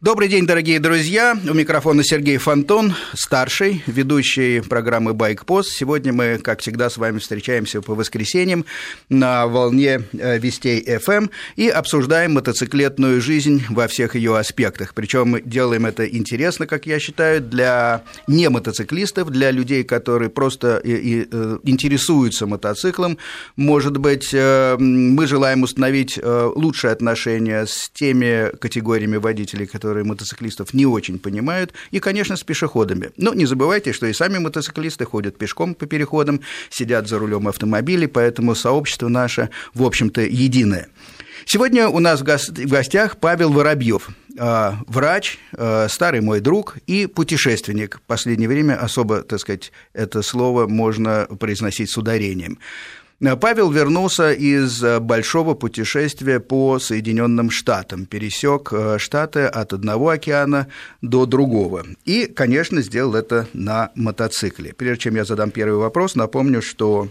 Добрый день, дорогие друзья. У микрофона Сергей Фонтон, старший, ведущий программы «Байкпост». Сегодня мы, как всегда, с вами встречаемся по воскресеньям на волне э, Вестей FM и обсуждаем мотоциклетную жизнь во всех ее аспектах. Причем мы делаем это интересно, как я считаю, для не мотоциклистов, для людей, которые просто э, интересуются мотоциклом. Может быть, э, мы желаем установить лучшие отношения с теми категориями водителей, которые которые мотоциклистов не очень понимают, и, конечно, с пешеходами. Но не забывайте, что и сами мотоциклисты ходят пешком по переходам, сидят за рулем автомобилей, поэтому сообщество наше, в общем-то, единое. Сегодня у нас в гостях Павел Воробьев, а, врач, а, старый мой друг и путешественник. В последнее время особо, так сказать, это слово можно произносить с ударением. Э, Павел вернулся из э, большого путешествия по Соединенным Штатам, пересек э, Штаты от одного океана до другого. И, конечно, сделал это на мотоцикле. Прежде чем я задам первый вопрос, напомню, что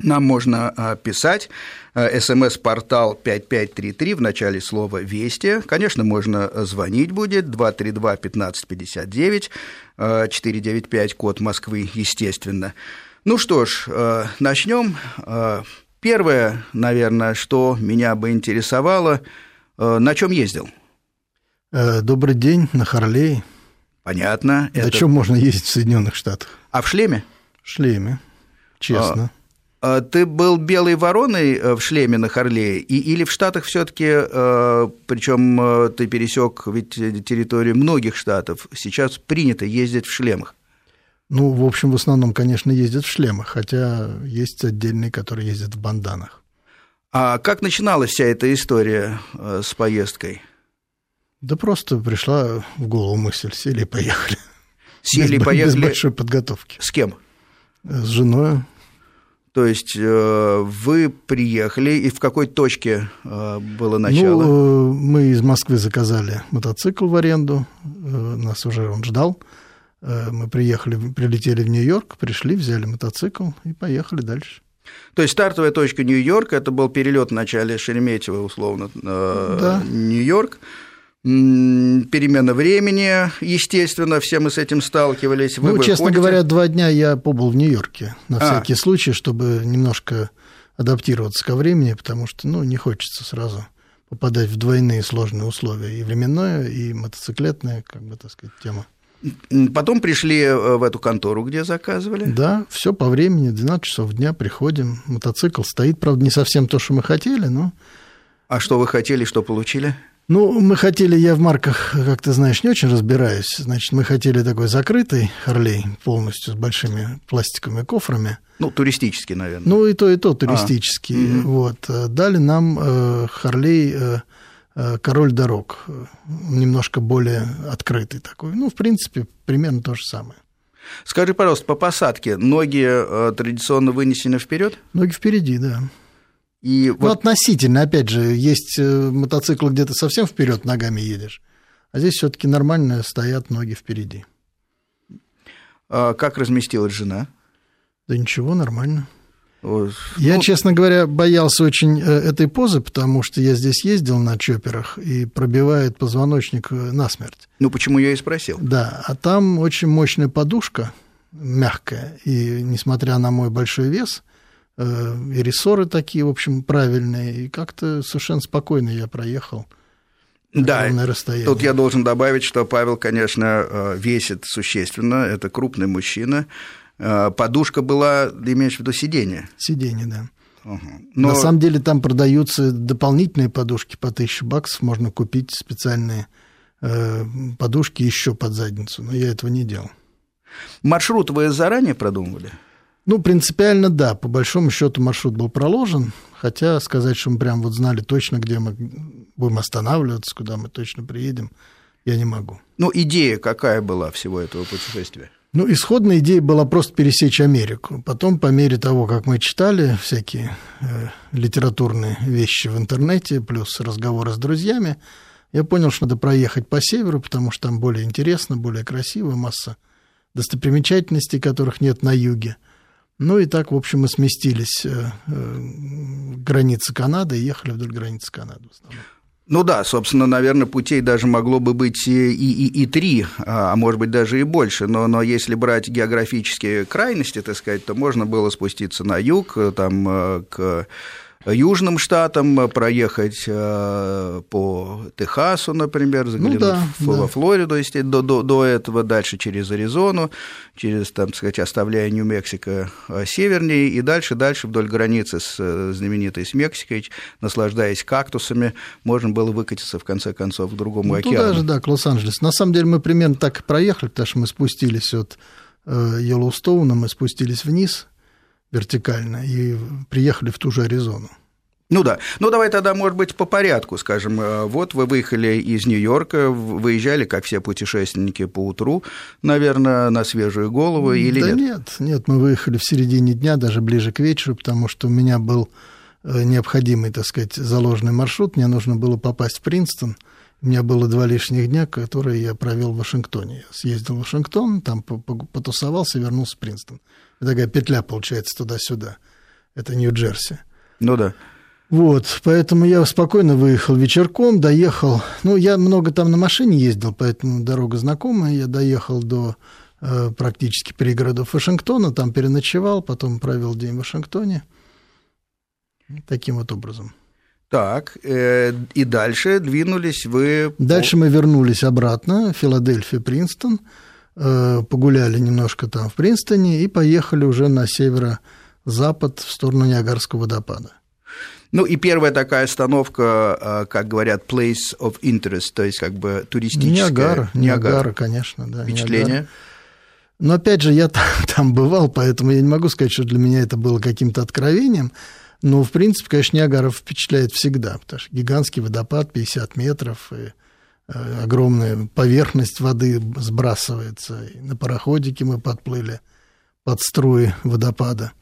нам можно писать смс-портал 5533 в начале слова «Вести». Конечно, можно звонить будет 232-1559, 495, код Москвы, естественно. Ну что ж, э, начнем. Э, первое, наверное, что меня бы интересовало, э, на чем ездил? Добрый день, на Харлее. Понятно. На это... чем можно ездить в Соединенных Штатах? А в шлеме? В шлеме, честно. А, ты был белой вороной в шлеме на Харлее, и, или в Штатах все-таки, причем ты пересек ведь территорию многих штатов, сейчас принято ездить в шлемах? Ну, в общем, в основном, конечно, ездят в шлемах, хотя есть отдельные, которые ездят в банданах. А как начиналась вся эта история э, с поездкой? Да просто пришла в голову мысль, сели и поехали. Сели и поехали? Без большой подготовки. С кем? С женой. То есть э, вы приехали, и в какой точке э, было начало? Ну, мы из Москвы заказали мотоцикл в аренду, нас уже он ждал. Э, мы приехали, прилетели в Нью-Йорк, пришли, взяли мотоцикл и поехали дальше. То есть стартовая точка Нью-Йорк, это был перелет в начале Шереметьево, условно, э, да. Нью-Йорк. Перемена времени, естественно, все мы с этим сталкивались. Вы ну, честно говоря, два дня я побыл в Нью-Йорке, на а. всякий случай, чтобы немножко адаптироваться ко времени, потому что, ну, не хочется сразу попадать в двойные сложные условия, и временное, и мотоциклетная, как бы, так сказать, тема. Потом пришли э, в эту контору, где заказывали? Да, все по времени, 12 часов дня приходим. Мотоцикл стоит, правда, не совсем то, что мы хотели, но... А что вы хотели, что получили? Ну, мы хотели, я в марках, как ты знаешь, не очень разбираюсь. Значит, мы хотели такой закрытый Харлей полностью с большими пластиковыми кофрами. Ну, туристический, наверное. Ну, и то, и то туристический. А, вот. Дали нам э, Харлей Э, король дорог, немножко более открытый такой. Ну, в принципе, примерно то же самое. Скажи, пожалуйста, по посадке ноги э, традиционно вынесены вперед? Ноги впереди, да. И ну, вот... относительно, опять же, есть э, мотоциклы, где ты совсем вперед ногами едешь, а здесь все-таки нормально стоят ноги впереди. А как разместилась жена? Да ничего, нормально. Я, ну, честно говоря, боялся очень э, этой позы, потому что я здесь ездил на чоперах и пробивает позвоночник э, насмерть. Ну, почему я и спросил. Да, а там очень мощная подушка, мягкая, и несмотря на мой большой вес, э, и рессоры такие, в общем, правильные, и как-то совершенно спокойно я проехал. Да, тут я должен добавить, что Павел, конечно, весит существенно, это крупный мужчина, подушка была, имеешь в виду сиденье? Сиденье, да. Угу. Но... На самом деле там продаются дополнительные подушки по 1000 баксов, можно купить специальные э, подушки еще под задницу, но я этого не делал. Маршрут вы заранее продумывали? Ну, принципиально да. По большому счету маршрут был проложен, хотя сказать, что мы прям вот знали точно, где мы будем останавливаться, куда мы точно приедем, я не могу. Ну, идея какая была всего этого путешествия? Ну, исходная идея была просто пересечь Америку. Потом, по мере того, как мы читали всякие э, литературные вещи в интернете, плюс разговоры с друзьями, я понял, что надо проехать по северу, потому что там более интересно, более красиво, масса достопримечательностей, которых нет на юге. Ну и так, в общем, мы сместились э, э, границы Канады и ехали вдоль границы Канады в основном. Ну да, собственно, наверное, путей даже могло бы быть и, и, и три, а, а может быть даже и больше. Но, но если брать географические крайности, так сказать, то можно было спуститься на юг, там, э, к южным штатам, э, проехать э, по Техасу, например, заглянуть ну, да, в, да. Флориду, если до, до, до этого, дальше через Аризону, через, там, сказать, оставляя Нью-Мексико э, севернее, и дальше, дальше вдоль границы с знаменитой с Мексикой, наслаждаясь кактусами, можно было выкатиться, в конце концов, к другому ну, океану. Туда же, да, к Лос-Анджелесу. На самом деле мы примерно так и проехали, потому что мы спустились от Йеллоустоуна, мы спустились вниз – вертикально и приехали в ту же Аризону. Ну да. Ну давай тогда, может быть, по порядку, скажем. Э, вот вы выехали из Нью-Йорка, выезжали, как все путешественники, по утру, наверное, на свежую голову или да нет? нет, нет, мы выехали в середине дня, даже ближе к вечеру, потому что у меня был э, необходимый, так сказать, заложенный маршрут, мне нужно было попасть в Принстон, у меня было два лишних дня, которые я провел в Вашингтоне. Я съездил в Вашингтон, там потусовался, вернулся в Принстон такая петля получается туда-сюда. Это Нью-Джерси. Ну да. Вот, поэтому я спокойно выехал вечерком, доехал. Ну, я много там на машине ездил, поэтому дорога знакомая. Я доехал до э, практически пригородов Вашингтона, там переночевал, потом провел день в Вашингтоне. Таким вот образом. Так, э, и дальше двинулись вы... Дальше мы вернулись обратно, Филадельфия, Принстон. Э, погуляли немножко там в Принстоне и поехали уже на северо-запад в сторону Ниагарского водопада. Ну и первая такая остановка, э, как говорят, place of interest, то есть как бы туристическая. Ниагара, Ниагара, Ниагара конечно, да. Впечатление? Ниагара. Но опять же, я там, там бывал, поэтому я не могу сказать, что для меня это было каким-то откровением. Но, в принципе, конечно, Ниагара впечатляет всегда, потому что гигантский водопад, 50 метров, и огромная поверхность воды сбрасывается. И на пароходике мы подплыли под струи водопада.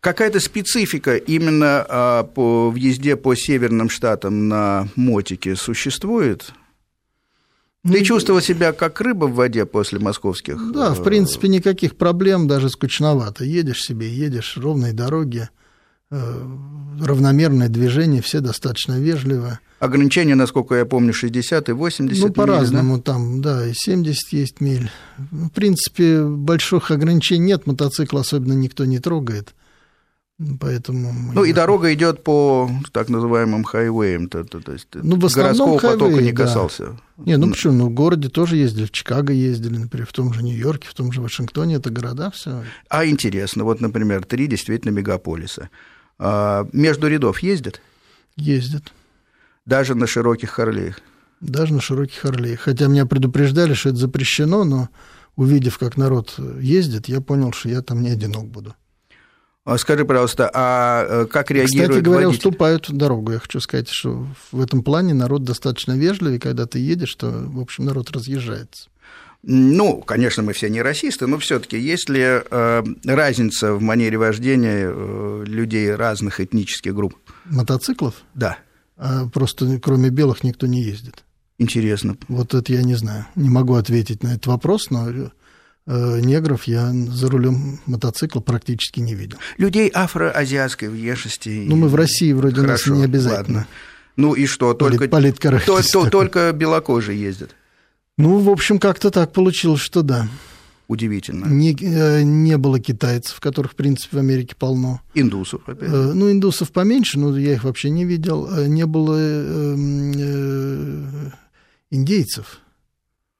Какая-то специфика именно а, по въезде по северным штатам на мотике существует? Ты ну, чувствовал себя как рыба в воде после московских? Да, в э, принципе, никаких проблем, даже скучновато. Едешь себе, едешь, ровные дороги, э, равномерное движение, все достаточно вежливо. Ограничения, насколько я помню, 60 и 80 Ну, по-разному да? там, да, и 70 есть миль. В принципе, больших ограничений нет, мотоцикл особенно никто не трогает. Поэтому ну, и дорога идет по так называемым хайвеям, то, то, то есть ну, в городского хайвей, потока не касался. Да. Не, ну почему? Ну, в городе тоже ездили, в Чикаго ездили, например, в том же Нью-Йорке, в том же Вашингтоне, это города все. А интересно, вот, например, три действительно мегаполиса. А между рядов ездят? Ездят. Даже на широких Харлеях. Даже на широких Харлеях. Хотя меня предупреждали, что это запрещено, но увидев, как народ ездит, я понял, что я там не одинок буду. А скажи, пожалуйста, а э, как реагируют Кстати говоря, водители? уступают дорогу. Я хочу сказать, что в этом плане народ достаточно вежливый, когда ты едешь, то, в общем, народ разъезжается. Ну, конечно, мы все не расисты, но все-таки есть ли э, разница в манере вождения э, людей разных этнических групп? Мотоциклов? Да а просто кроме белых никто не ездит. Интересно. Вот это я не знаю. Не могу ответить на этот вопрос, но э, негров я за рулем мотоцикла практически не видел. Людей афроазиатской внешности. Ну, мы в России вроде Хорошо, нас не обязательно. Ладно. Ну и что, только, Полит, то, то, только белокожие ездят? Ну, в общем, как-то так получилось, что да. Удивительно. Не, э, не было китайцев, которых, в принципе, в Америке полно. Индусов, опять. Э, ну, индусов поменьше, но я их вообще не видел. Э, не было индейцев,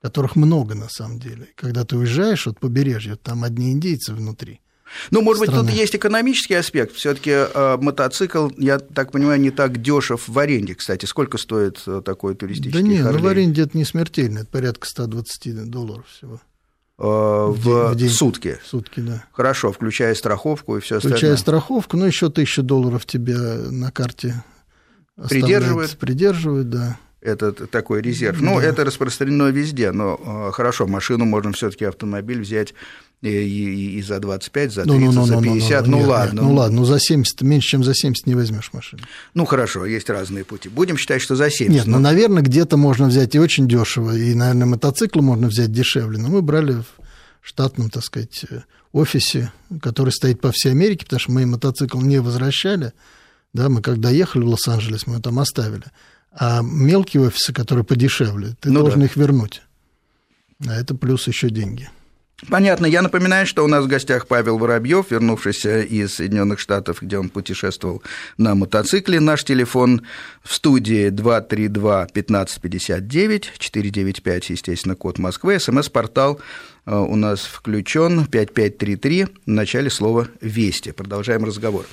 которых много на самом деле. Когда ты уезжаешь от побережья, там одни индейцы внутри. Ну, может страны. быть, тут есть экономический аспект. Все-таки э, мотоцикл, я так понимаю, не так дешев в аренде. Кстати, сколько стоит такой туристический? Да нет, ну, в аренде это не смертельно, это порядка 120 долларов всего. Э, в, в день, сутки. Сутки, да. Хорошо, включая страховку и все остальное. Включая страховку, ну еще тысяча долларов тебе на карте придерживает. Придерживает, да. Это такой резерв. Ну, да. это распространено везде, но э, хорошо, машину можно все-таки автомобиль взять и, и, и за 25, за 30, ну, ну, ну, за 50, ну, ну, ну, ну ладно. Нет, ну ладно, ну за 70, меньше, чем за 70 не возьмешь машину. Ну хорошо, есть разные пути. Будем считать, что за 70. Нет, но... ну, наверное, где-то можно взять и очень дешево, и, наверное, мотоциклы можно взять дешевле, но мы брали в штатном, так сказать, офисе, который стоит по всей Америке, потому что мы мотоцикл не возвращали, да, мы когда ехали в Лос-Анджелес, мы его там оставили. А мелкие офисы, которые подешевле, ты ну должен да. их вернуть. А это плюс еще деньги. Понятно. Я напоминаю, что у нас в гостях Павел Воробьев, вернувшийся из Соединенных Штатов, где он путешествовал на мотоцикле. Наш телефон в студии 232 1559 495, естественно, код Москвы. СМС-портал э, у нас включен 5533 в начале слова «Вести». Продолжаем разговор.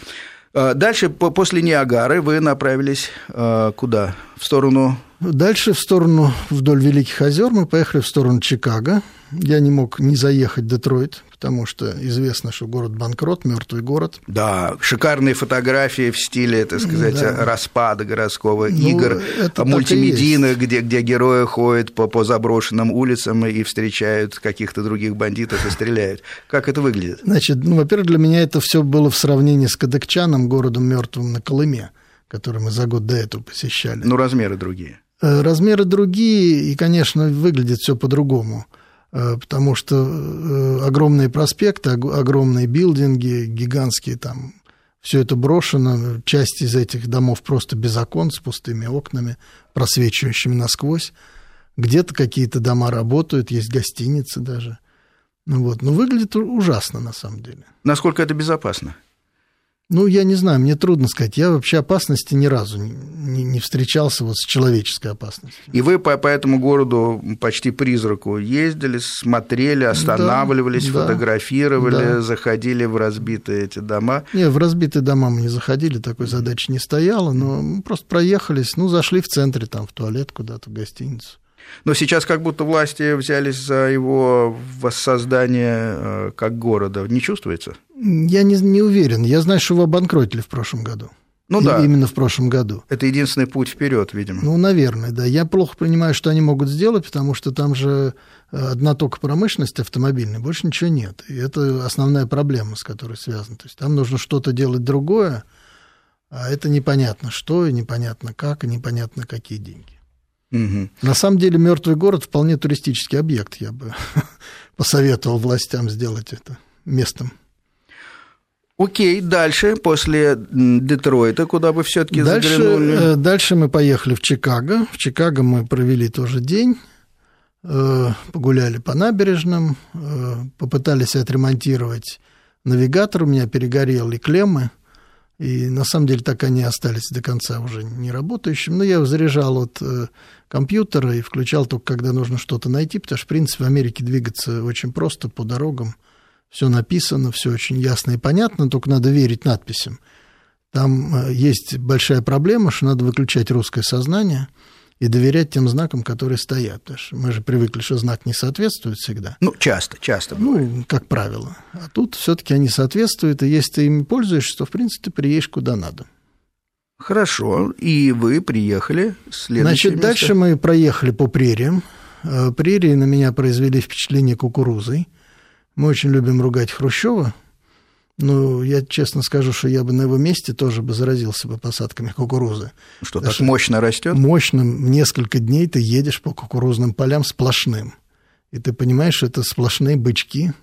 Э, дальше, после Ниагары, вы направились э, куда? В сторону Дальше в сторону, вдоль Великих озер, мы поехали в сторону Чикаго. Я не мог не заехать в Детройт, потому что известно, что город банкрот, мертвый город. Да, шикарные фотографии в стиле, так сказать, да. распада городского, ну, игр мультимедийных, где, где герои ходят по, по заброшенным улицам и встречают каких-то других бандитов и стреляют. Как это выглядит? Значит, ну, во-первых, для меня это все было в сравнении с Кадыкчаном, городом мертвым на Колыме который мы за год до этого посещали. Ну, размеры другие. Э, размеры другие, и, конечно, выглядит все по-другому, э, потому что э, огромные проспекты, огромные билдинги, гигантские там, все это брошено, часть из этих домов просто без окон, с пустыми окнами, просвечивающими насквозь. Где-то какие-то дома работают, есть гостиницы даже. Ну вот. Но выглядит ужасно на самом деле. Насколько это безопасно? Ну, я не знаю, мне трудно сказать. Я вообще опасности ни разу не, не встречался вот с человеческой опасностью. И вы по, по этому городу почти призраку ездили, смотрели, останавливались, да, фотографировали, да. заходили в разбитые эти дома? Нет, в разбитые дома мы не заходили, такой задачи не стояло, но мы просто проехались, ну, зашли в центре, там, в туалет куда-то, в гостиницу. Но сейчас как будто власти взялись за его воссоздание э, как города. Не чувствуется? Я не, не уверен. Я знаю, что его обанкротили в прошлом году. Ну да. Именно в прошлом году. Это единственный путь вперед, видимо. Ну, наверное, да. Я плохо понимаю, что они могут сделать, потому что там же э, одна только промышленность автомобильная, больше ничего нет. И это основная проблема, с которой связана. То есть там нужно что-то делать другое, а это непонятно что, и непонятно как, и непонятно какие деньги. Угу. На самом деле мертвый город вполне туристический объект. Я бы посоветовал властям сделать это местом. Окей, дальше, после Детройта, куда вы все-таки заглянули? Э, дальше мы поехали в Чикаго. В Чикаго мы провели тоже день, э, погуляли по набережным, э, попытались отремонтировать навигатор, у меня перегорели клеммы, и на самом деле так они остались до конца уже не работающим. Но я заряжал от э, компьютера и включал только, когда нужно что-то найти, потому что, в принципе, в Америке двигаться очень просто по дорогам. Все написано, все очень ясно и понятно, только надо верить надписям. Там э, есть большая проблема, что надо выключать русское сознание – и доверять тем знакам, которые стоят. Потому что мы же привыкли, что знак не соответствует всегда. Ну, часто, часто. Ну, бывает. Ну, как правило. А тут все-таки они соответствуют, и если ты ими пользуешься, то, в принципе, ты приедешь куда надо. Хорошо, и вы приехали. Значит, место. дальше мы проехали по прериям. Э, прерии на меня произвели впечатление кукурузой. Мы очень любим ругать Хрущева, ну, я честно скажу, что я бы на его месте тоже бы заразился бы посадками кукурузы. Что, так мощно растет? Мощным. Несколько дней ты едешь по кукурузным полям сплошным. И ты понимаешь, что это сплошные бычки,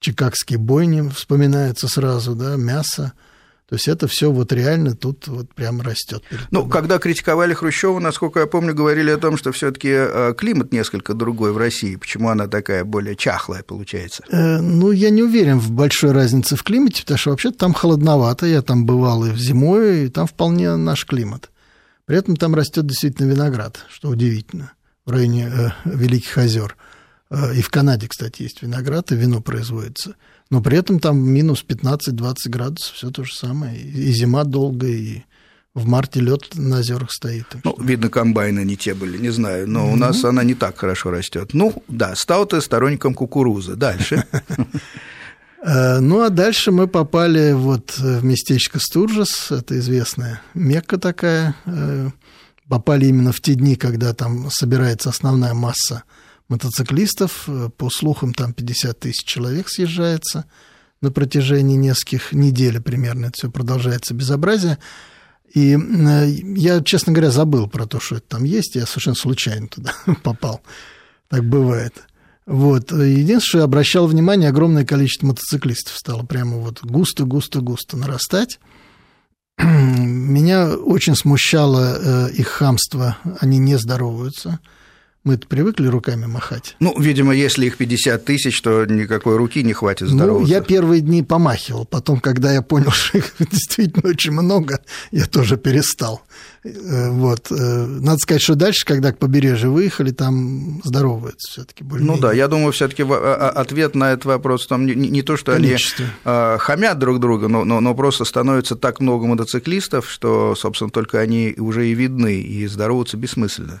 чикагские бойни вспоминаются сразу, да, мясо – то есть это все вот реально тут вот прям растет. Ну, когда критиковали Хрущева, насколько я помню, говорили о том, что все-таки э, климат несколько другой в России. Почему она такая более чахлая получается? Э, ну, я не уверен в большой разнице в климате, потому что вообще там холодновато. Я там бывал и в зимой, и там вполне наш климат. При этом там растет действительно виноград, что удивительно, в районе э, Великих озер. Э, и в Канаде, кстати, есть виноград, и вино производится но при этом там минус 15-20 градусов, все то же самое. И зима долгая, и в марте лед на озерах стоит. Ну, что... видно, комбайны не те были, не знаю, но mm-hmm. у нас она не так хорошо растет. Ну, да, стал ты сторонником кукурузы. Дальше. Э, ну, а дальше мы попали вот в местечко Стуржес, это известная Мекка такая. Э, попали именно в те дни, когда там собирается основная масса мотоциклистов. Э, по слухам, там 50 тысяч человек съезжается на протяжении нескольких недель примерно. Это все продолжается безобразие. И э, я, честно говоря, забыл про то, что это там есть. Я совершенно случайно туда попал. Так бывает. Вот. Единственное, что я обращал внимание, огромное количество мотоциклистов стало прямо вот густо-густо-густо нарастать. Меня очень смущало их хамство. Они не здороваются. Мы привыкли руками махать. Ну, видимо, если их 50 тысяч, то никакой руки не хватит здороваться. Ну, я первые дни помахивал. Потом, когда я понял, что их действительно очень много, я тоже перестал. Э, вот. Э, надо сказать, что дальше, когда к побережью выехали, там здороваются все таки Ну да, я думаю, все таки а, а, ответ на этот вопрос там не, не то, что Количество. они а, хамят друг друга, но, но, но просто становится так много мотоциклистов, что, собственно, только они уже и видны, и здороваться бессмысленно.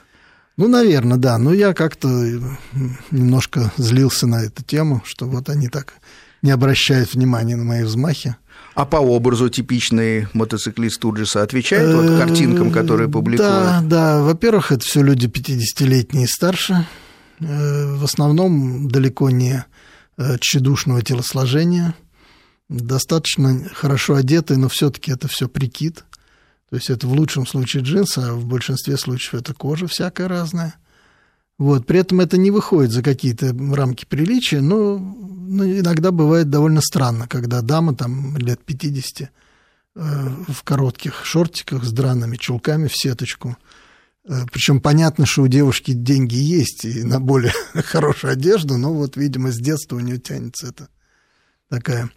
Ну, наверное, да. Но я как-то немножко злился на эту тему, что вот они так не обращают внимания на мои взмахи. А по образу типичный мотоциклист же отвечает вот картинкам, которые публикуют? Да, да. Во-первых, это все люди 50-летние и старше. Э, в основном далеко не э, тщедушного телосложения. Достаточно хорошо одетые, но все-таки это все прикид. То есть это в лучшем случае джинсы, а в большинстве случаев это кожа всякая разная. Вот. При этом это не выходит за какие-то рамки приличия, но, но иногда бывает довольно странно, когда дама там лет 50 э, в коротких шортиках с драными чулками в сеточку. Э, Причем понятно, что у девушки деньги есть и на более хорошую одежду, но вот, видимо, с детства у нее тянется это такая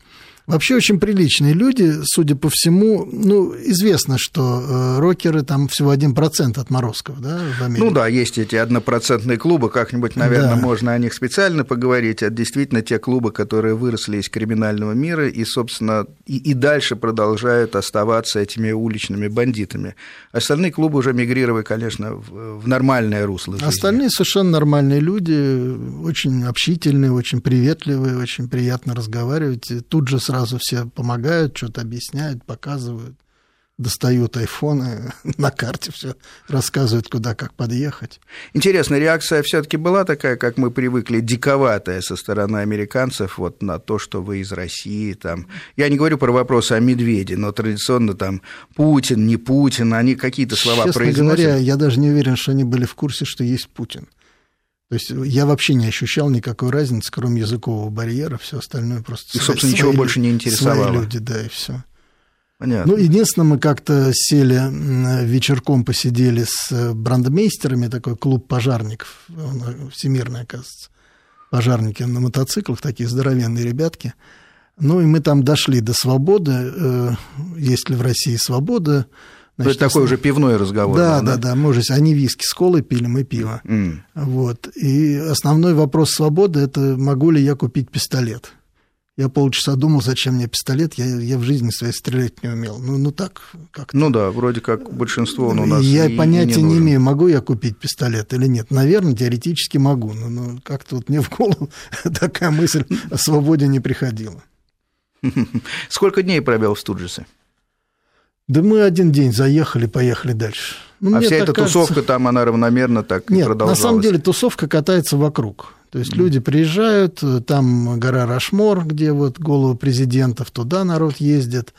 Вообще очень приличные люди, судя по всему. Ну, известно, что э, рокеры там всего 1% отморозков, да, в Америке. Ну да, есть эти однопроцентные клубы, как-нибудь, наверное, да. можно о них специально поговорить. Это действительно те клубы, которые выросли из криминального мира и, собственно, и, и дальше продолжают оставаться этими уличными бандитами. Остальные клубы уже мигрировали, конечно, в, в нормальное русло. Жизни. Остальные совершенно нормальные люди, очень общительные, очень приветливые, очень приятно разговаривать. Тут же сразу сразу все помогают, что-то объясняют, показывают, достают айфоны, на карте все рассказывают, куда как подъехать. Интересно, реакция все-таки была такая, как мы привыкли, диковатая со стороны американцев вот на то, что вы из России. Там. Я не говорю про вопросы о медведе, но традиционно там Путин, не Путин, они какие-то слова Честно произносят. говоря, я даже не уверен, что они были в курсе, что есть Путин. То есть я вообще не ощущал никакой разницы, кроме языкового барьера, все остальное просто. И, собственно, ничего больше не интересовало. Свои люди, да, и все. Понятно. Ну, единственное, мы как-то сели вечерком, посидели с э, брандмейстерами, такой клуб пожарников, он э, всемирный, оказывается, пожарники на мотоциклах, такие здоровенные ребятки. Ну, и мы там дошли до свободы, э, есть ли в России свобода, Значит, То есть такой уже пивной разговор. Да, да, да, да. они виски с колой пили, мы пиво. Mm. Вот. И основной вопрос свободы – это могу ли я купить пистолет. Я полчаса думал, зачем мне пистолет, я, я в жизни своей стрелять не умел. Ну, ну так как Ну да, вроде как большинство он у нас Я и, понятия и не, не имею, могу я купить пистолет или нет. Наверное, теоретически могу, но, но как-то вот мне в голову такая мысль о свободе не приходила. Сколько дней провел в Студжесе? Да мы один день заехали, поехали дальше. Ну, а вся эта кажется... тусовка там, она равномерно так Нет, продолжалась? на самом деле тусовка катается вокруг. То есть mm. люди приезжают, там гора Рашмор, где вот головы президентов, туда народ ездит,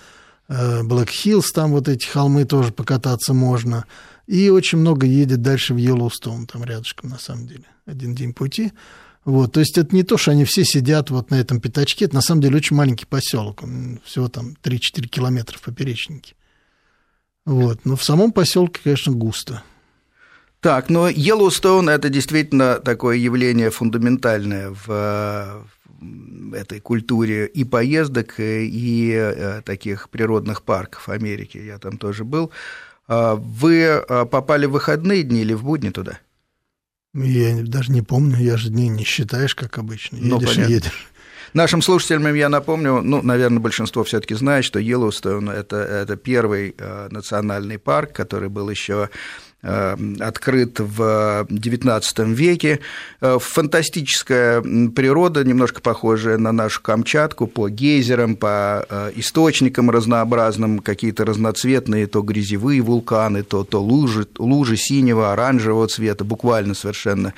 Блэк Хиллз, там вот эти холмы тоже покататься можно. И очень много едет дальше в Йеллоустоун, там рядышком на самом деле, один день пути. Вот, то есть это не то, что они все сидят вот на этом пятачке, это на самом деле очень маленький поселок, всего там 3-4 километра в поперечнике. Вот. Но в самом поселке, конечно, густо. Так, но Йеллоустоун – это действительно такое явление фундаментальное в этой культуре и поездок, и э, таких природных парков Америки. Я там тоже был. А вы э, попали в выходные дни или в будни туда? Я даже не помню, я же дней не считаешь, как обычно. Ну, едешь ну, и едешь. Нашим слушателям я напомню, ну, наверное, большинство все-таки знает, что Йеллоустоун это, это первый э, национальный парк, который был еще э, открыт в XIX веке. Э, фантастическая природа, немножко похожая на нашу Камчатку, по гейзерам, по источникам разнообразным, какие-то разноцветные, то грязевые вулканы, то, то лужи, лужи синего, оранжевого цвета, буквально совершенно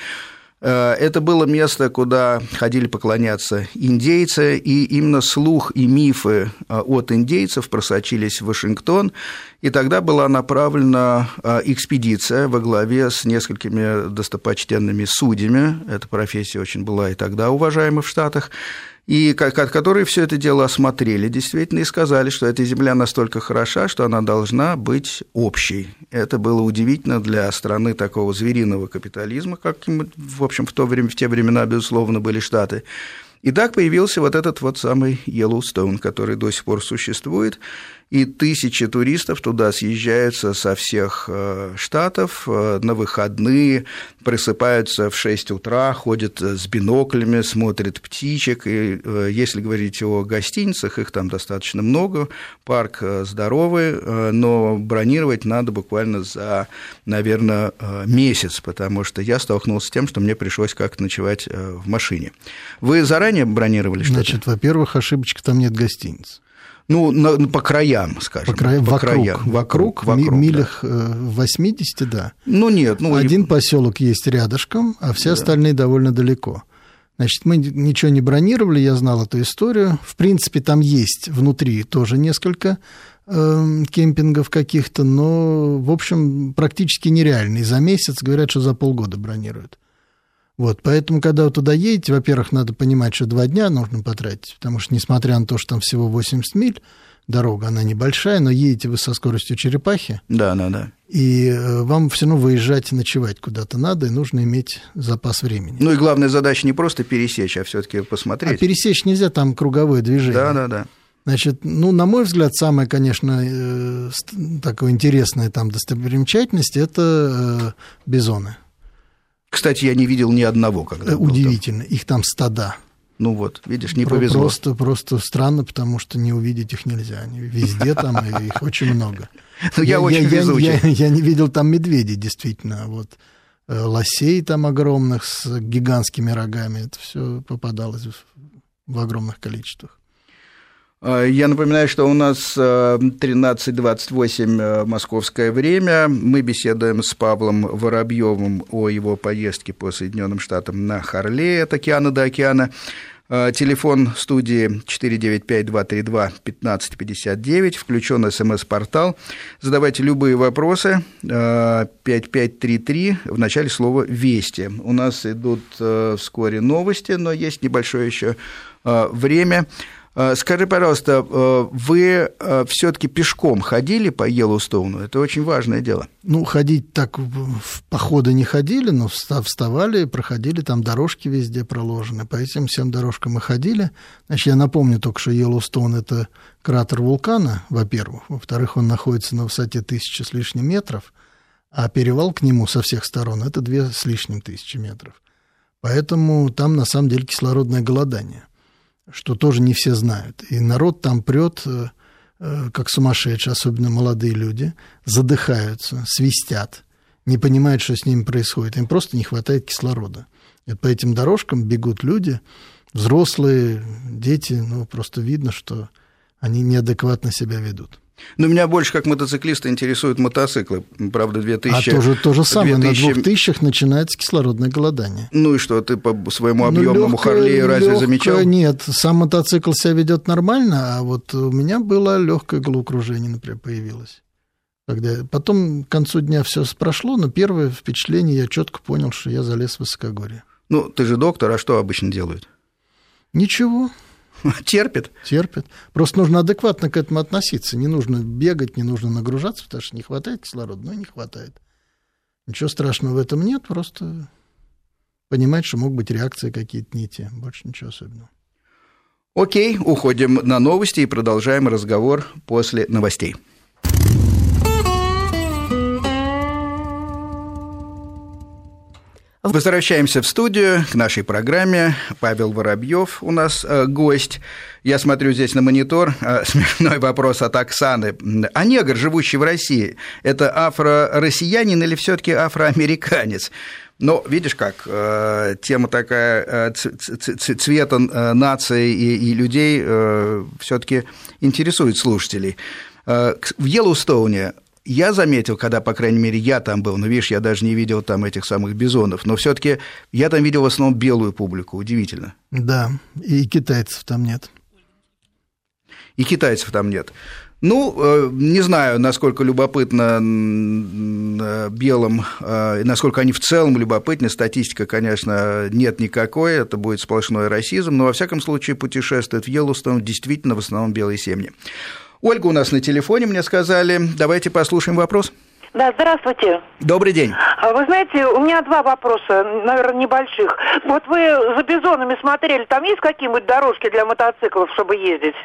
это было место, куда ходили поклоняться индейцы, и именно слух и мифы э, от индейцев просочились в Вашингтон, и тогда была направлена э, экспедиция во главе с несколькими достопочтенными судьями, эта профессия очень была и тогда уважаема в Штатах, и которые все это дело осмотрели действительно и сказали, что эта земля настолько хороша, что она должна быть общей. Это было удивительно для страны такого звериного капитализма, как, в общем, в, то время, в те времена, безусловно, были Штаты. И так появился вот этот вот самый Йеллоустоун, который до сих пор существует, и тысячи туристов туда съезжаются со всех э, штатов э, на выходные, просыпаются в 6 утра, ходят с биноклями, смотрят птичек, и э, если говорить о гостиницах, их там достаточно много, парк здоровый, но бронировать надо буквально за, наверное, месяц, потому что я столкнулся с тем, что мне пришлось как-то ночевать в машине. Вы заранее бронировали что-то? Значит, во-первых, ошибочка, там нет гостиниц. Ну, на, по краям, скажем. По, края, по вокруг, краям. Вокруг, вокруг милях да. 80, да. Ну, нет. Ну, Один и... поселок есть рядышком, а все да. остальные довольно далеко. Значит, мы ничего не бронировали, я знал эту историю. В принципе, там есть внутри тоже несколько э, кемпингов каких-то, но, в общем, практически нереальный. За месяц говорят, что за полгода бронируют. Вот, поэтому, когда вы туда едете, во-первых, надо понимать, что два дня нужно потратить, потому что, несмотря на то, что там всего 80 миль, дорога, она небольшая, но едете вы со скоростью черепахи. Да, да, да. И э, вам все равно выезжать и ночевать куда-то надо, и нужно иметь запас времени. Ну и главная задача не просто пересечь, а все-таки посмотреть. А пересечь нельзя, там круговое движение. Да, да, да. Значит, ну, на мой взгляд, самая, конечно, э, такая интересная там достопримечательность – это э, бизоны. Кстати, я не видел ни одного, когда Удивительно, их там стада. Ну вот, видишь, не повезло. Просто, просто странно, потому что не увидеть их нельзя. Они везде там, и их очень много. Ну, я, я очень я, везучий. Я, я, не видел там медведей, действительно. Вот э, лосей там огромных с гигантскими рогами. Это все попадалось в огромных количествах. Э, я напоминаю, что у нас 13.28 э, э, московское время. Мы беседуем с Павлом Воробьевым о его поездке по Соединенным Штатам на Харле от океана до океана. Телефон студии 495-232-1559, включен смс-портал. Задавайте любые вопросы. 5533 в начале слова «Вести». У нас идут вскоре новости, но есть небольшое еще время. Э, скажи, пожалуйста, э, вы э, все-таки пешком ходили по Йеллоустоуну? Это очень важное дело. Ну, ходить так в походы не ходили, но вставали, проходили, там дорожки везде проложены. По этим всем дорожкам мы ходили. Значит, я напомню только, что Йеллоустоун – это кратер вулкана, во-первых. Во-вторых, он находится на высоте тысячи с лишним метров, а перевал к нему со всех сторон – это две с лишним тысячи метров. Поэтому там, на самом деле, кислородное голодание что тоже не все знают. И народ там прет, э, э, как сумасшедший, особенно молодые люди, задыхаются, свистят, не понимают, что с ними происходит. Им просто не хватает кислорода. И по этим дорожкам бегут люди, взрослые, дети, ну, просто видно, что они неадекватно себя ведут. Но меня больше как мотоциклиста интересуют мотоциклы. Правда, 2000... А тоже то же самое. 2000... На 2000 начинается кислородное голодание. Ну и что, ты по своему объемному ну, Харлею разве легкое, замечал? Нет, сам мотоцикл себя ведет нормально, а вот у меня было легкое головокружение, например, появилось. Когда... Потом к концу дня все прошло, но первое впечатление я четко понял, что я залез в высокогорье. Ну, ты же доктор, а что обычно делают? Ничего. Терпит? Терпит. Просто нужно адекватно к этому относиться. Не нужно бегать, не нужно нагружаться, потому что не хватает кислорода, ну и не хватает. Ничего страшного в этом нет, просто понимать, что могут быть реакции какие-то не те. Больше ничего особенного. Окей, уходим на новости и продолжаем разговор после новостей. Возвращаемся в студию к нашей программе. Павел Воробьев у нас э, гость. Я смотрю здесь на монитор. Э, смешной вопрос от Оксаны. А негр, живущий в России, это афро-россиянин или все-таки афроамериканец? Но видишь как, э, тема такая цвета нации и, и людей все-таки интересует слушателей. В Йеллоустоуне я заметил, когда, по крайней мере, я там был, но, видишь, я даже не видел там этих самых бизонов, но все таки я там видел в основном белую публику, удивительно. Да, и китайцев там нет. И китайцев там нет. Ну, э, не знаю, насколько любопытно э, белым, э, насколько они в целом любопытны. Статистика, конечно, нет никакой, это будет сплошной расизм, но, во всяком случае, путешествуют в Йеллоустон действительно в основном белые семьи. Ольга у нас на телефоне, мне сказали. Давайте послушаем вопрос. Да, здравствуйте. Добрый день. А вы знаете, у меня два вопроса, наверное, небольших. Вот вы за бизонами смотрели, там есть какие-нибудь дорожки для мотоциклов, чтобы ездить?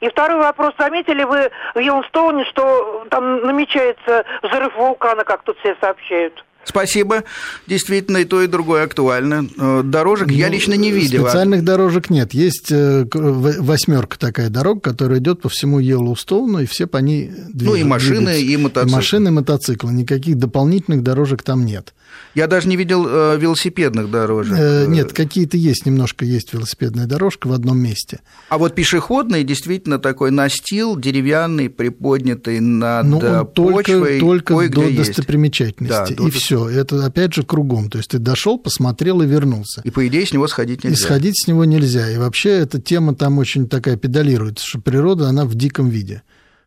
И второй вопрос. Заметили вы в Йеллоустоуне, что там намечается взрыв вулкана, как тут все сообщают? Спасибо. Действительно, и то, и другое актуально. Э, дорожек ну, я лично не видел. Специальных дорожек нет. Есть э, восьмерка такая дорога, которая идет по всему Йеллоустоуну, и все по ней двигаются. Ну, и машины, и мотоциклы. И машины, и мотоциклы. Никаких дополнительных дорожек там нет. Я даже не видел э, велосипедных дорожек. Нет, какие-то есть, немножко есть велосипедная дорожка в одном месте. А вот пешеходный действительно такой настил деревянный, приподнятый над ну, он почвой. Только, только до достопримечательности. Да, и до... все. Это опять же кругом. То есть ты дошел, посмотрел и вернулся. И по идее с него сходить нельзя. И сходить с него нельзя. И вообще эта тема там очень такая педалируется, что природа, она в диком виде.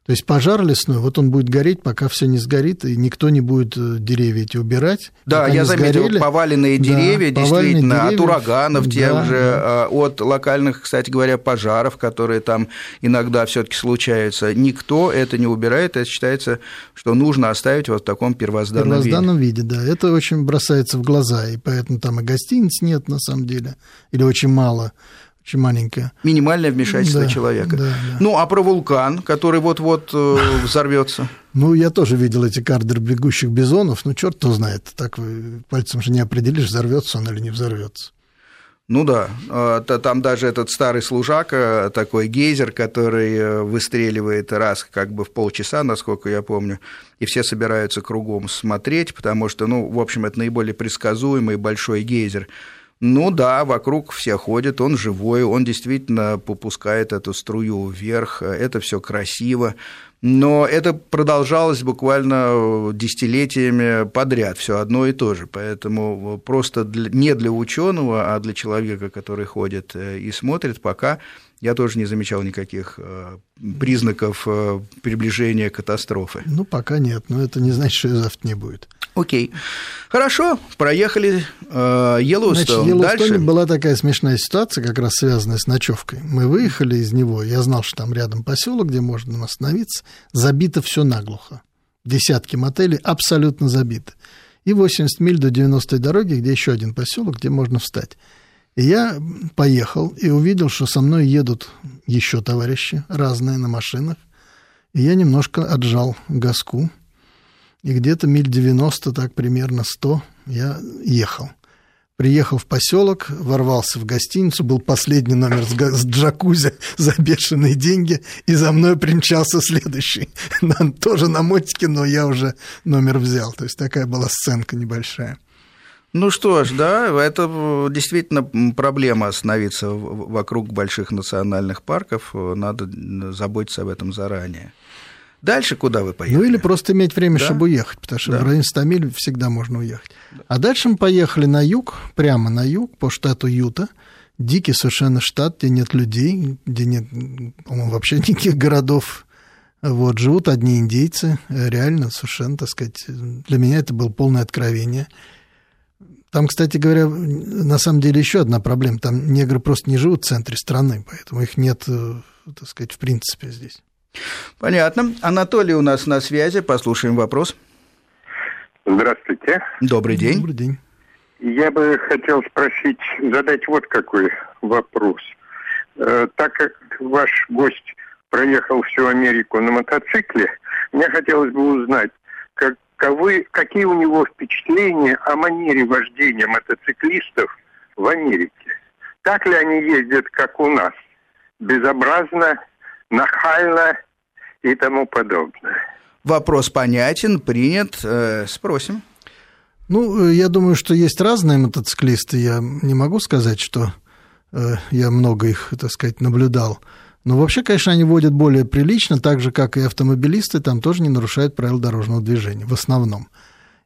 То есть пожар лесной, вот он будет гореть, пока все не сгорит, и никто не будет э, деревья эти убирать. Да, я заметил, сгорели. поваленные деревья, да, действительно, поваленные от ураганов, тех да, же, да. от локальных, кстати говоря, пожаров, которые там иногда все таки случаются. Никто это не убирает, это считается, что нужно оставить вот в таком первозданном, первозданном виде. виде. да. Это очень бросается в глаза, и поэтому там и гостиниц нет, на самом деле, или очень мало очень маленькая. Минимальное вмешательство да, человека. Да, да. Ну, а про вулкан, который вот-вот э, взорвется? Ну, я тоже видел эти кадры бегущих бизонов. Ну, черт кто знает. Так пальцем же не определишь, взорвется он или не взорвется. Ну да, а, там даже этот старый служака, такой гейзер, который э, выстреливает раз как бы в полчаса, насколько я помню, и все собираются кругом смотреть, потому что, ну, в общем, это наиболее предсказуемый большой гейзер. Ну да, вокруг все ходят, он живой, он действительно попускает эту струю вверх, это все красиво. Но это продолжалось буквально десятилетиями подряд, все одно и то же. Поэтому просто для, не для ученого, а для человека, который ходит э, и смотрит, пока я тоже не замечал никаких э, признаков э, приближения катастрофы. Ну, пока нет, но это не значит, что и завтра не будет. Окей. Хорошо, проехали э, Йеллоустон. Значит, Дальше. была такая смешная ситуация, как раз связанная с ночевкой. Мы выехали из него, я знал, что там рядом поселок, где можно остановиться. Забито все наглухо. Десятки мотелей абсолютно забиты. И 80 миль до 90-й дороги, где еще один поселок, где можно встать. И я поехал и увидел, что со мной едут еще товарищи разные на машинах. И я немножко отжал газку и где-то миль 90, так примерно 100, я ехал. Приехал в поселок, ворвался в гостиницу, был последний номер с, с джакузи за бешеные деньги, и за мной примчался следующий. Тоже на мотике, но я уже номер взял. То есть такая была сценка небольшая. Ну что ж, да, это действительно проблема остановиться вокруг больших национальных парков. Надо заботиться об этом заранее. Дальше куда вы поехали? Ну или просто иметь время, да? чтобы уехать, потому что да. в районе 100 миль всегда можно уехать. Да. А дальше мы поехали на юг, прямо на юг, по штату Юта. Дикий совершенно штат, где нет людей, где нет, по-моему, вообще никаких городов. Вот, живут одни индейцы, реально, совершенно, так сказать, для меня это было полное откровение. Там, кстати говоря, на самом деле еще одна проблема. Там негры просто не живут в центре страны, поэтому их нет, э, так сказать, в принципе здесь. Понятно. Анатолий у нас на связи. Послушаем вопрос. Здравствуйте. Добрый день. Добрый день. Я бы хотел спросить, задать вот какой вопрос. Э, так как ваш гость проехал всю Америку на мотоцикле, мне хотелось бы узнать, каковы, какие у него впечатления о манере вождения мотоциклистов в Америке. Так ли они ездят, как у нас? Безобразно, нахально и тому подобное. Вопрос понятен, принят. Э, спросим. Ну, э, я думаю, что есть разные мотоциклисты. Я не могу сказать, что э, я много их, так сказать, наблюдал. Но вообще, конечно, они водят более прилично, так же, как и автомобилисты, там тоже не нарушают правила дорожного движения, в основном.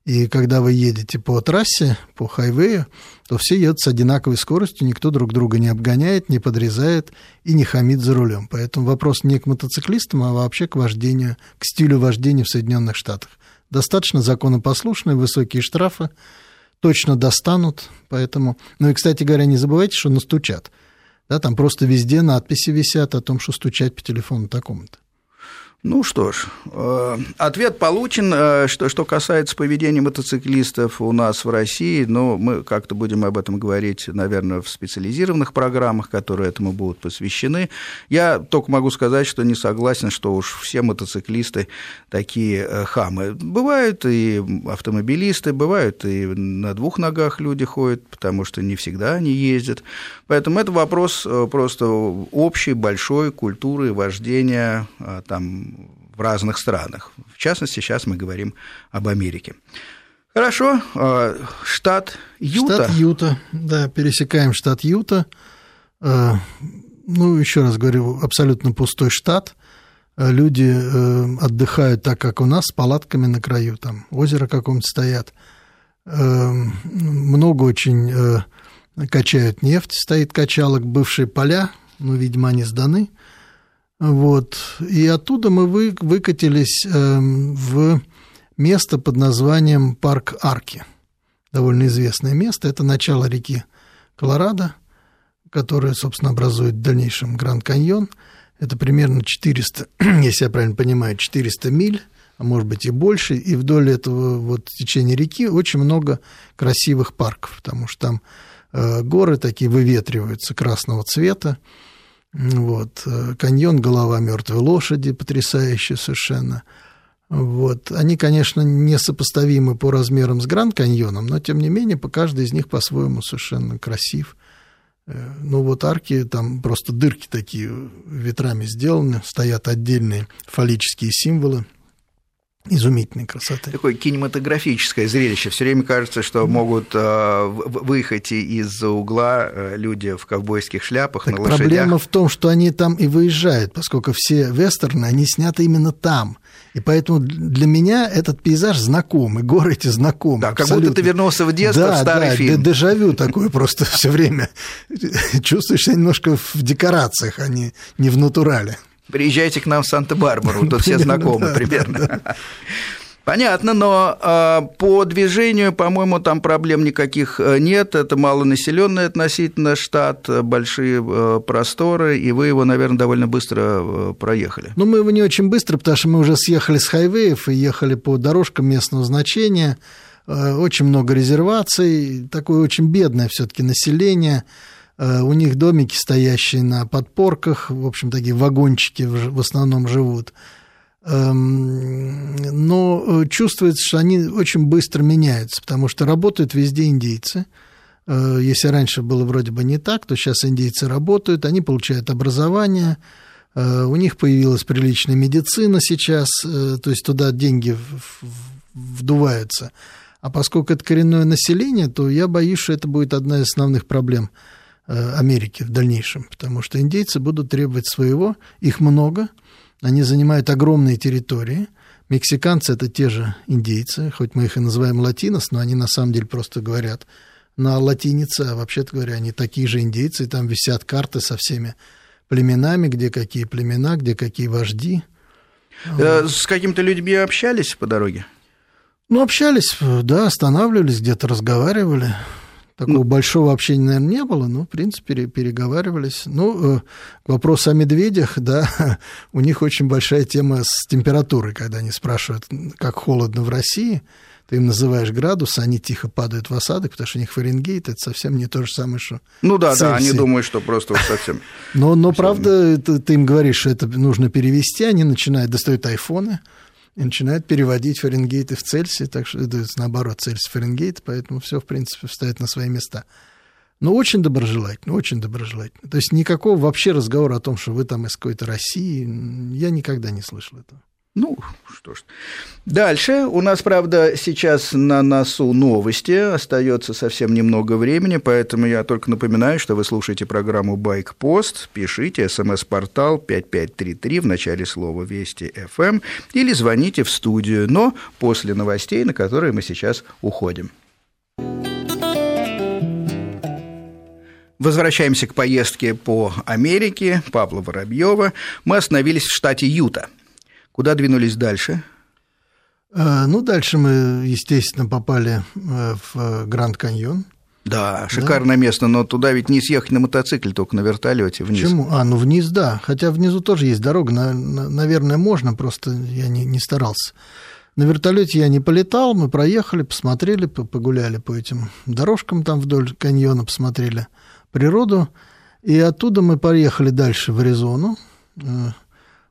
И когда вы едете по трассе, по хайвею, то все едут с одинаковой скоростью, никто друг друга не обгоняет, не подрезает и не хамит за рулем. Поэтому вопрос не к мотоциклистам, а вообще к вождению, к стилю вождения в Соединенных Штатах. Достаточно законопослушные, высокие штрафы, точно достанут, поэтому... Ну и, кстати говоря, не забывайте, что настучат. Да, там просто везде надписи висят о том, что стучать по телефону такому-то. Ну что ж, э, ответ получен. Э, что, что касается поведения мотоциклистов у нас в России, ну, мы как-то будем об этом говорить, наверное, в специализированных программах, которые этому будут посвящены. Я только могу сказать, что не согласен, что уж все мотоциклисты такие э, хамы. Бывают и автомобилисты, бывают и на двух ногах люди ходят, потому что не всегда они ездят. Поэтому это вопрос просто общей, большой культуры вождения там, в разных странах. В частности, сейчас мы говорим об Америке. Хорошо, а, штат Юта. Штат Юта, да, пересекаем штат Юта. А, ну, еще раз говорю, абсолютно пустой штат. А, люди э, отдыхают так, как у нас, с палатками на краю, там озеро каком-то стоят. Много очень э, качают нефть, стоит качалок, бывшие поля, ну, видимо, они сданы. Вот. И оттуда мы вы, выкатились э, в место под названием Парк Арки. Довольно известное место. Это начало реки Колорадо, которая, собственно, образует в дальнейшем Гранд Каньон. Это примерно 400, если я правильно понимаю, 400 миль, а может быть и больше. И вдоль этого вот течения реки очень много красивых парков, потому что там э, горы такие выветриваются красного цвета. Вот. Э, каньон «Голова мертвой лошади» потрясающий совершенно. Вот. Они, конечно, несопоставимы по размерам с Гранд-каньоном, но, тем не менее, по каждый из них по-своему совершенно красив. Э, ну, вот арки, там просто дырки такие ветрами сделаны, стоят отдельные фаллические символы – изумительной красоты. Такое кинематографическое зрелище. Все время кажется, что могут э, выехать из-за угла э, люди в ковбойских шляпах так на лошадях. Проблема в том, что они там и выезжают, поскольку все вестерны, они сняты именно там. И поэтому для меня этот пейзаж знакомый, горы эти знакомы. Да, как будто ты вернулся в детство, да, в старый да, фильм. Да, дежавю такое просто все время. Чувствуешь себя немножко в декорациях, а не в натурале. Приезжайте к нам в Санта-Барбару, тут все знакомы примерно. Понятно, но э, по движению, по-моему, там проблем никаких э, нет. Это малонаселенный относительно штат, большие э, просторы, и вы его, наверное, довольно быстро э, проехали. Ну, мы его не очень быстро, потому что мы уже съехали с хайвеев и ехали по дорожкам местного значения. Э, очень много резерваций, такое очень бедное все-таки население. Э, у них домики, стоящие на подпорках, в общем, такие вагончики в основном живут. Эм, но э, чувствуется, что они очень быстро меняются, потому что работают везде индейцы. Э, если раньше было вроде бы не так, то сейчас индейцы работают, они получают образование, у них появилась приличная медицина сейчас, то есть туда деньги вдуваются. А поскольку это коренное население, то я боюсь, что это будет одна из основных проблем – Америки в дальнейшем, потому что индейцы будут требовать своего, их много, они занимают огромные территории. Мексиканцы это те же индейцы, хоть мы их и называем латинос, но они на самом деле просто говорят на латинице, а вообще-то говоря, они такие же индейцы, и там висят карты со всеми племенами, где какие племена, где какие вожди. Э, с какими-то людьми общались по дороге? Ну, общались, да, останавливались, где-то разговаривали. Такого ну, большого общения, наверное, не было, но, в принципе, переговаривались. Ну, э, вопрос о медведях, да, у них очень большая тема с температурой, когда они спрашивают, как холодно в России, ты им называешь градус, они тихо падают в осадок, потому что у них Фаренгейт, это совсем не то же самое, что Ну да, Цельсий. да, они думают, что просто вот совсем... Но, но правда, ты им говоришь, что это нужно перевести, они начинают, достают айфоны, и начинают переводить Фаренгейты в Цельсий, так что это наоборот Цельсий Фаренгейт, поэтому все, в принципе, встает на свои места. Но очень доброжелательно, очень доброжелательно. То есть никакого вообще разговора о том, что вы там из какой-то России, я никогда не слышал этого. Ну, что ж. Дальше. У нас, правда, сейчас на носу новости. Остается совсем немного времени, поэтому я только напоминаю, что вы слушаете программу «Байк-пост». Пишите смс-портал 5533 в начале слова «Вести ФМ» или звоните в студию, но после новостей, на которые мы сейчас уходим. Возвращаемся к поездке по Америке Павла Воробьева. Мы остановились в штате Юта – Куда двинулись дальше? Э, ну, дальше мы, естественно, попали э, в Гранд Каньон. Да, шикарное да. место, но туда ведь не съехать на мотоцикле, только на вертолете вниз. Почему? А, ну вниз, да. Хотя внизу тоже есть дорога, на, на, наверное, можно, просто я не, не старался. На вертолете я не полетал, мы проехали, посмотрели, погуляли по этим дорожкам там вдоль каньона, посмотрели природу. И оттуда мы поехали дальше в Аризону, э,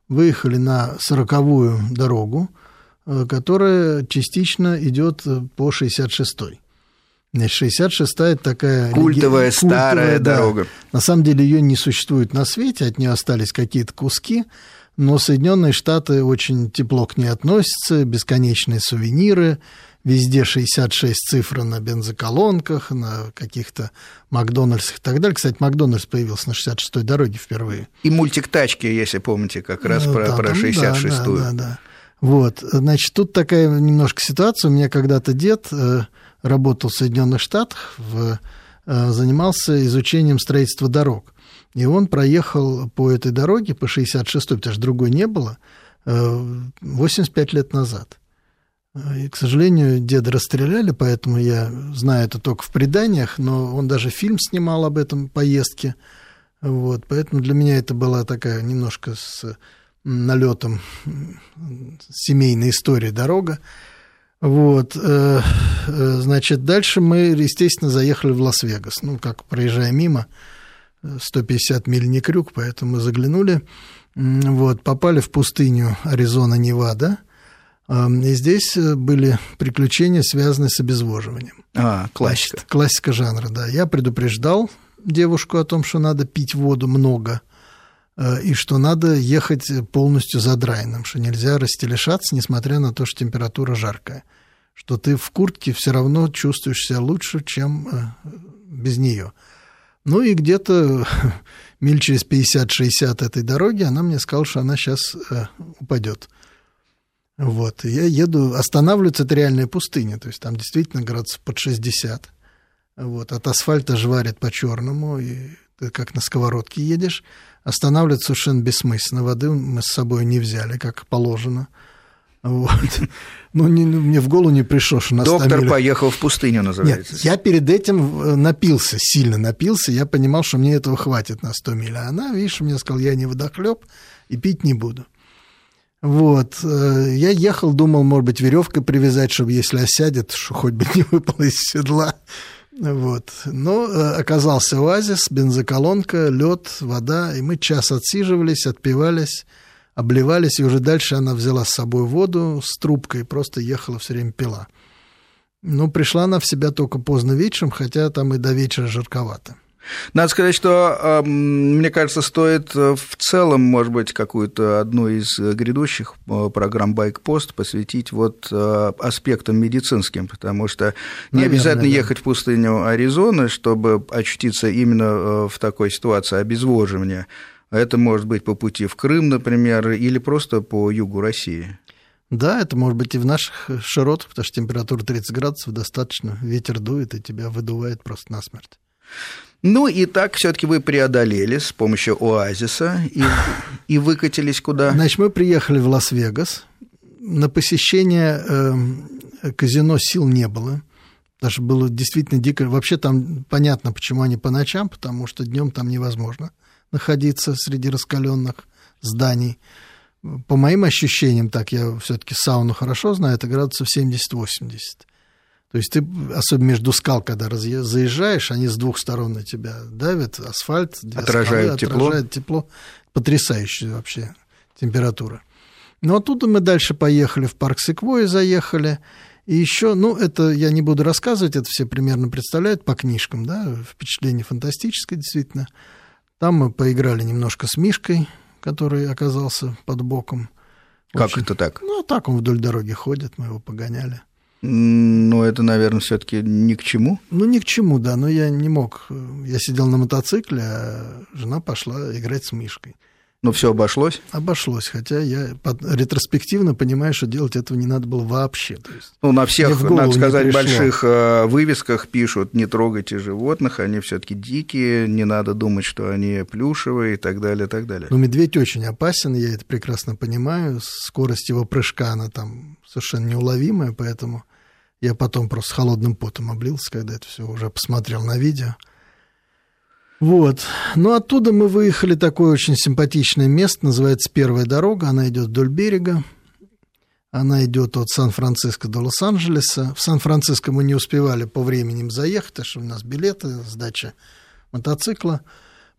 выехали на сороковую дорогу, э, которая частично идет по 66-й. 66-я это такая... Культовая, леги... старая да. дорога. На самом деле ее не существует на свете, от нее остались какие-то куски, но Соединенные Штаты очень тепло к ней относятся, бесконечные сувениры, везде 66 цифр на бензоколонках, на каких-то Макдональдсах и так далее. Кстати, Макдональдс появился на 66-й дороге впервые. И мультик «Тачки», если помните, как раз ну, про, про 66-ю. Да, да, да. Вот, значит, тут такая немножко ситуация. У меня когда-то дед э, работал в Соединенных Штатах, в, э, занимался изучением строительства дорог. И он проехал по этой дороге, по 66-й, потому что другой не было, 85 э, лет назад. И, к сожалению, деда расстреляли, поэтому я знаю это только в преданиях, но он даже фильм снимал об этом поездке. Вот, поэтому для меня это была такая немножко с налетом семейной истории дорога. Вот, э, э, значит, дальше мы, естественно, заехали в Лас-Вегас. Ну, как проезжая мимо, 150 миль не крюк, поэтому мы заглянули. Вот, попали в пустыню Аризона-Невада. И здесь э, были приключения, связанные с обезвоживанием. А, классика. Значит, классика жанра, да. Я предупреждал девушку о том, что надо пить воду много, э, и что надо ехать полностью задраенным, что нельзя растелешаться, несмотря на то, что температура жаркая. Что ты в куртке все равно чувствуешь себя лучше, чем э, без нее. Ну и где-то миль через 50-60 этой дороги она мне сказала, что она сейчас упадет. Вот, я еду, останавливается это реальная пустыня, то есть там действительно градусов под 60. Вот, от асфальта жварит по-черному, и ты как на сковородке едешь. Останавливаться совершенно бессмысленно. Воды мы с собой не взяли, как положено. Вот. Ну, не, ну, мне в голову не пришло, что нас Доктор остановили. поехал в пустыню, называется. Нет, я перед этим э, напился, сильно напился. Я понимал, что мне этого хватит на 100 миль. А она, видишь, мне сказал, я не водохлеб и пить не буду. Вот. Э, я ехал, думал, может быть, веревкой привязать, чтобы если осядет, что хоть бы не выпал из седла. Вот. Но э, оказался оазис, бензоколонка, лед, вода, и мы час отсиживались, отпивались, обливались, и уже дальше она взяла с собой воду с трубкой, просто ехала все время пила. Но пришла она в себя только поздно вечером, хотя там и до вечера жарковато. Надо сказать, что, мне кажется, стоит э, в целом, может быть, какую-то одну из грядущих э, программ «Байкпост» посвятить вот э, аспектам медицинским, потому что не Наверное, обязательно да. ехать в пустыню Аризоны, чтобы очутиться именно в такой ситуации обезвоживания. Это может быть по пути в Крым, например, или просто по югу России. Да, это может быть и в наших широтах, потому что температура 30 градусов достаточно, ветер дует и тебя выдувает просто насмерть. Ну и так все-таки вы преодолели с помощью оазиса и, и выкатились куда? Значит, мы приехали в Лас-Вегас. На посещение э, казино сил не было. Что было действительно дико. Вообще там понятно, почему они по ночам, потому что днем там невозможно находиться среди раскаленных зданий. По моим ощущениям, так я все-таки сауну хорошо знаю, это градусов 70-80. То есть ты, особенно между скал, когда заезжаешь, они с двух сторон на тебя давят, асфальт, отражают скалы, тепло. Отражают тепло. Потрясающая вообще температура. Ну, оттуда мы дальше поехали в парк Секвои, заехали. И еще, ну, это я не буду рассказывать, это все примерно представляют по книжкам, да, впечатление фантастическое, действительно. Там мы поиграли немножко с Мишкой, который оказался под боком Как Очень... это так? Ну, так он вдоль дороги ходит, мы его погоняли. Ну, это, наверное, все-таки ни к чему. Ну, ни к чему, да. Но я не мог. Я сидел на мотоцикле, а жена пошла играть с Мишкой. Но все обошлось? Обошлось, хотя я ретроспективно понимаю, что делать этого не надо было вообще. То есть ну, на всех, надо сказать, больших э, вывесках пишут, не трогайте животных, они все таки дикие, не надо думать, что они плюшевые и так далее, и так далее. Ну, медведь очень опасен, я это прекрасно понимаю, скорость его прыжка, она там совершенно неуловимая, поэтому я потом просто холодным потом облился, когда это все уже посмотрел на видео. Вот. Ну, оттуда мы выехали такое очень симпатичное место, называется Первая дорога, она идет вдоль берега. Она идет от Сан-Франциско до Лос-Анджелеса. В Сан-Франциско мы не успевали по времени заехать, потому что у нас билеты, сдача мотоцикла.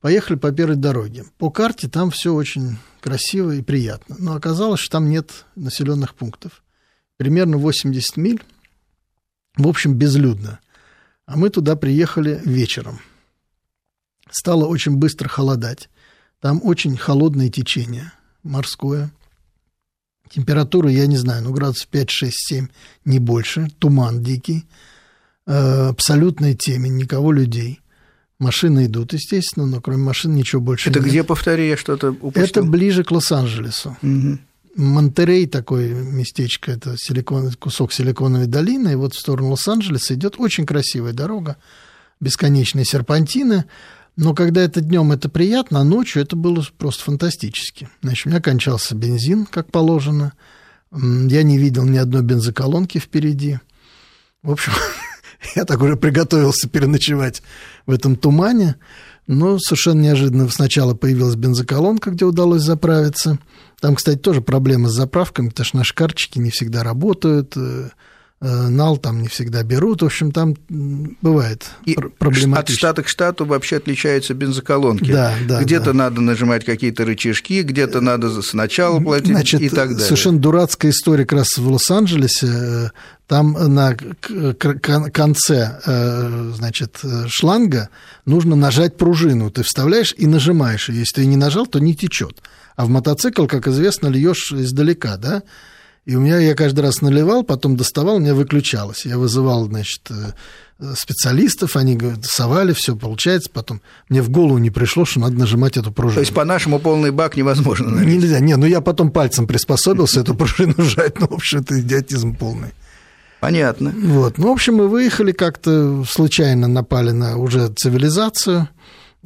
Поехали по первой дороге. По карте там все очень красиво и приятно. Но оказалось, что там нет населенных пунктов. Примерно 80 миль. В общем, безлюдно. А мы туда приехали вечером – стало очень быстро холодать. Там очень холодное течение морское. Температура, я не знаю, ну, градусов 5, 6, 7, не больше. Туман дикий. Э, абсолютная темень, никого людей. Машины идут, естественно, но кроме машин ничего больше Это нет. где, повтори, я что-то упустил? Это ближе к Лос-Анджелесу. Угу. Монтерей такое местечко, это силикон, кусок силиконовой долины, и вот в сторону Лос-Анджелеса идет очень красивая дорога, бесконечные серпантины, но когда это днем это приятно, а ночью это было просто фантастически. Значит, у меня кончался бензин, как положено. Я не видел ни одной бензоколонки впереди. В общем, я так уже приготовился переночевать в этом тумане. Но совершенно неожиданно сначала появилась бензоколонка, где удалось заправиться. Там, кстати, тоже проблема с заправками, потому что наши карточки не всегда работают. Э, Э, нал там не всегда берут. В общем, там бывает и. От штата к штату вообще отличаются бензоколонки. Да, да, где-то да. надо нажимать какие-то рычажки, где-то надо сначала платить Значит, и так далее. Совершенно дурацкая история как раз в Лос-Анджелесе. Там на конце э, значит, шланга нужно нажать пружину. Ты вставляешь и нажимаешь. Если ты не нажал, то не течет. А в мотоцикл, как известно, льешь издалека, да? И у меня я каждый раз наливал, потом доставал, у меня выключалось. Я вызывал, значит, э, специалистов, они совали, все получается, потом мне в голову не пришло, что надо нажимать эту пружину. То есть, по-нашему, полный бак невозможно налить? Нельзя, не, ну я потом пальцем приспособился эту пружину жать, ну, в общем, это идиотизм полный. Понятно. Вот, ну, в общем, мы выехали как-то, случайно напали на уже цивилизацию,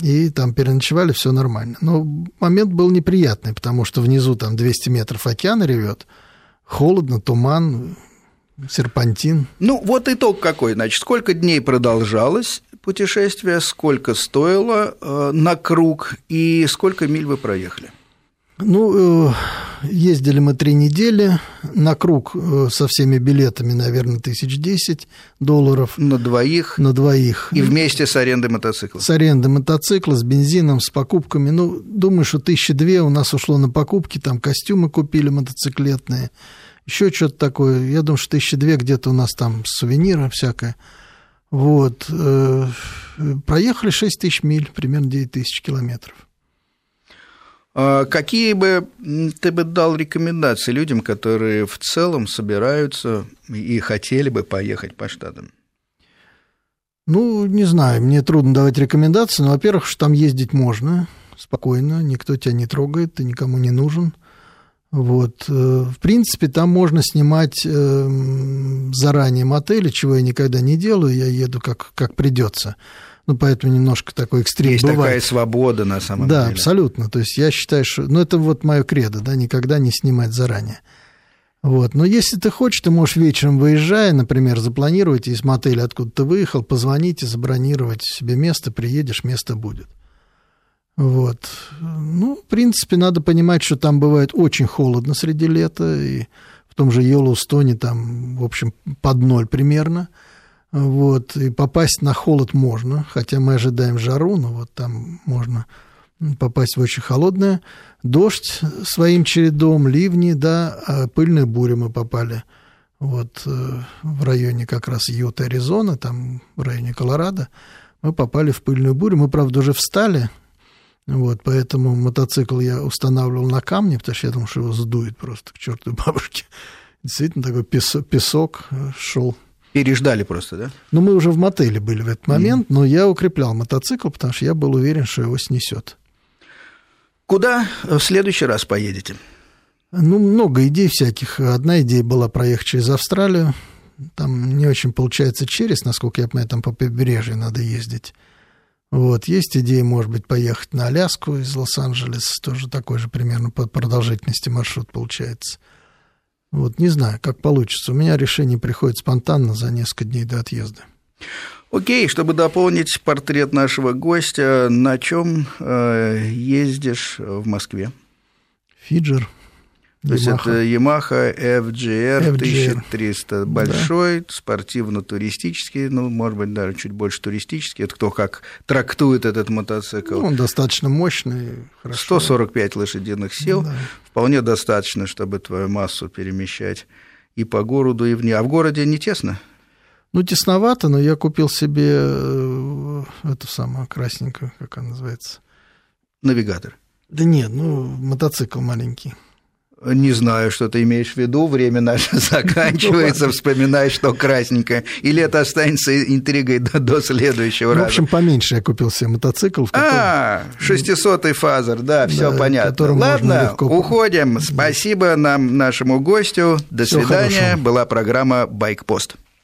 и там переночевали, все нормально. Но момент был неприятный, потому что внизу там 200 метров океана ревет, холодно, туман, серпантин. Ну, вот итог какой, значит, сколько дней продолжалось путешествие, сколько стоило э, на круг и сколько миль вы проехали? Ну, э, ездили мы три недели. На круг э, со всеми билетами, наверное, тысяч десять долларов. На двоих? На двоих. И вместе с арендой мотоцикла? С арендой мотоцикла, с бензином, с покупками. Ну, думаю, что тысячи две у нас ушло на покупки. Там костюмы купили мотоциклетные, еще что-то такое. Я думаю, что тысячи две где-то у нас там сувениры всякое. Вот. Э, проехали 6 тысяч миль, примерно 9 тысяч километров. А какие бы ты бы дал рекомендации людям, которые в целом собираются и хотели бы поехать по штатам? Ну, не знаю, мне трудно давать рекомендации, но, во-первых, что там ездить можно спокойно, никто тебя не трогает, ты никому не нужен. Вот. Э, в принципе, там можно снимать эм, заранее мотели, чего я никогда не делаю, я еду как, как придется. Ну, поэтому немножко такой экстрим Есть бывает. такая свобода на самом да, деле. Да, абсолютно. То есть я считаю, что... Ну, это вот мое кредо, да, никогда не снимать заранее. Вот. Но если ты хочешь, ты можешь вечером выезжая, например, запланировать из мотеля, откуда ты выехал, позвонить и забронировать себе место, приедешь, место будет. Вот. Ну, в принципе, надо понимать, что там бывает очень холодно среди лета, и в том же Йеллоустоне там, в общем, под ноль примерно. Вот, и попасть на холод можно, хотя мы ожидаем жару, но вот там можно попасть в очень холодное. Дождь своим чередом, ливни, да, а пыльная буря мы попали. Вот э, в районе как раз Юта, Аризона, там в районе Колорадо, мы попали в пыльную бурю. Мы, правда, уже встали, Вот, поэтому мотоцикл я устанавливал на камне, потому что я думал, что его сдует просто к чертовой бабушке. Действительно, такой песок, песок шел. Переждали просто, да? Ну, мы уже в мотеле были в этот момент, mm. но я укреплял мотоцикл, потому что я был уверен, что его снесет. Куда в следующий раз поедете? Ну, много идей всяких. Одна идея была проехать через Австралию. Там не очень получается через, насколько я понимаю, там по побережью надо ездить. Вот, есть идея, может быть, поехать на Аляску из Лос-Анджелеса, тоже такой же примерно по продолжительности маршрут получается. Вот, не знаю, как получится. У меня решение приходит спонтанно за несколько дней до отъезда. Окей, чтобы дополнить портрет нашего гостя, на чем э, ездишь в Москве? Фиджер. То есть это Yamaha FGR, FGR 1300, большой, да. спортивно-туристический, ну, может быть, даже чуть больше туристический. Это кто как трактует этот мотоцикл. Ну, он достаточно мощный, хорошо. 145 лошадиных сил, да. вполне достаточно, чтобы твою массу перемещать и по городу, и вне. А в городе не тесно? Ну, тесновато, но я купил себе э, эту самую красненькую, как она называется? Навигатор. Да нет, ну, мотоцикл маленький. Не знаю, что ты имеешь в виду, время наше заканчивается, вспоминай, что красненькое. Или это останется интригой до, до следующего раза. В общем, поменьше я купил себе мотоцикл. А, 600-й фазер, да, все понятно. Ладно, уходим. Спасибо нам, нашему гостю. До свидания. Была программа «Байкпост».